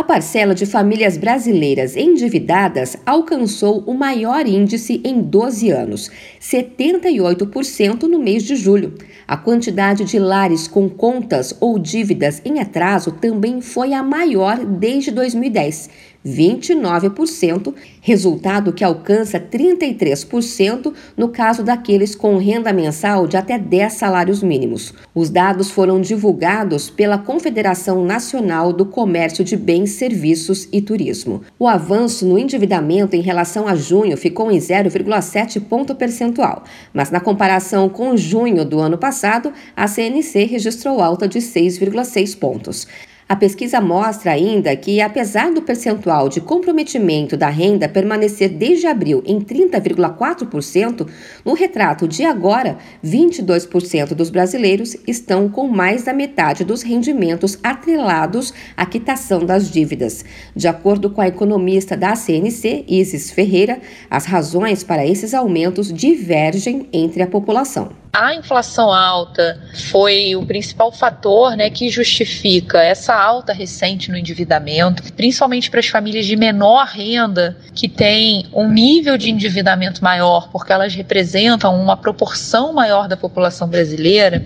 A parcela de famílias brasileiras endividadas alcançou o maior índice em 12 anos, 78% no mês de julho. A quantidade de lares com contas ou dívidas em atraso também foi a maior desde 2010 29%, resultado que alcança 33% no caso daqueles com renda mensal de até 10 salários mínimos. Os dados foram divulgados pela Confederação Nacional do Comércio de Bens, Serviços e Turismo. O avanço no endividamento em relação a junho ficou em 0,7 ponto percentual, mas na comparação com junho do ano passado, a CNC registrou alta de 6,6 pontos. A pesquisa mostra ainda que, apesar do percentual de comprometimento da renda permanecer desde abril em 30,4%, no retrato de agora, 22% dos brasileiros estão com mais da metade dos rendimentos atrelados à quitação das dívidas. De acordo com a economista da CNC, Isis Ferreira, as razões para esses aumentos divergem entre a população. A inflação alta foi o principal fator né, que justifica essa alta recente no endividamento, principalmente para as famílias de menor renda, que têm um nível de endividamento maior, porque elas representam uma proporção maior da população brasileira.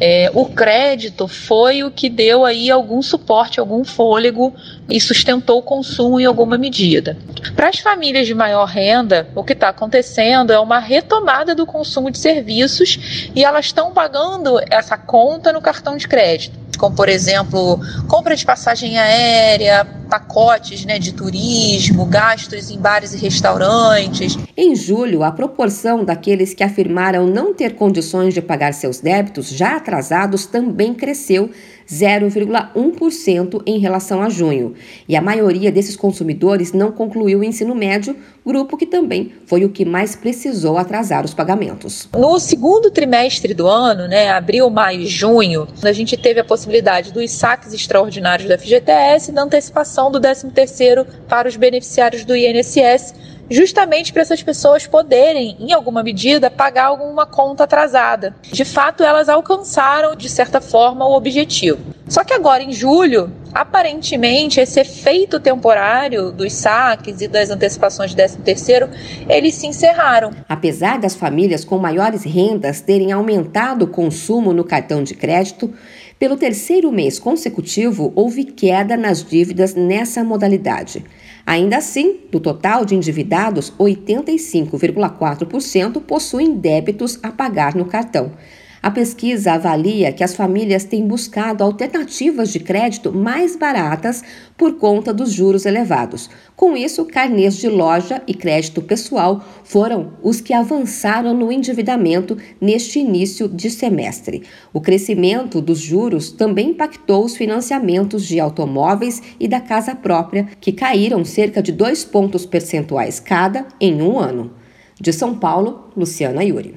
É, o crédito foi o que deu aí algum suporte, algum fôlego e sustentou o consumo em alguma medida. Para as famílias de maior renda, o que está acontecendo é uma retomada do consumo de serviços e elas estão pagando essa conta no cartão de crédito como por exemplo compra de passagem aérea, pacotes né, de turismo, gastos em bares e restaurantes. Em julho, a proporção daqueles que afirmaram não ter condições de pagar seus débitos já atrasados também cresceu 0,1% em relação a junho. E a maioria desses consumidores não concluiu o ensino médio, grupo que também foi o que mais precisou atrasar os pagamentos. No segundo trimestre do ano, né, abril, maio e junho, a gente teve a possibilidade dos saques extraordinários da FGTS e da antecipação do 13º para os beneficiários do INSS justamente para essas pessoas poderem, em alguma medida, pagar alguma conta atrasada. De fato, elas alcançaram, de certa forma, o objetivo. Só que agora, em julho, aparentemente, esse efeito temporário dos saques e das antecipações de 13 terceiro, eles se encerraram. Apesar das famílias com maiores rendas terem aumentado o consumo no cartão de crédito, pelo terceiro mês consecutivo, houve queda nas dívidas nessa modalidade. Ainda assim, do total de endividados, 85,4% possuem débitos a pagar no cartão. A pesquisa avalia que as famílias têm buscado alternativas de crédito mais baratas por conta dos juros elevados. Com isso, carnês de loja e crédito pessoal foram os que avançaram no endividamento neste início de semestre. O crescimento dos juros também impactou os financiamentos de automóveis e da casa própria, que caíram cerca de dois pontos percentuais cada em um ano. De São Paulo, Luciana Yuri.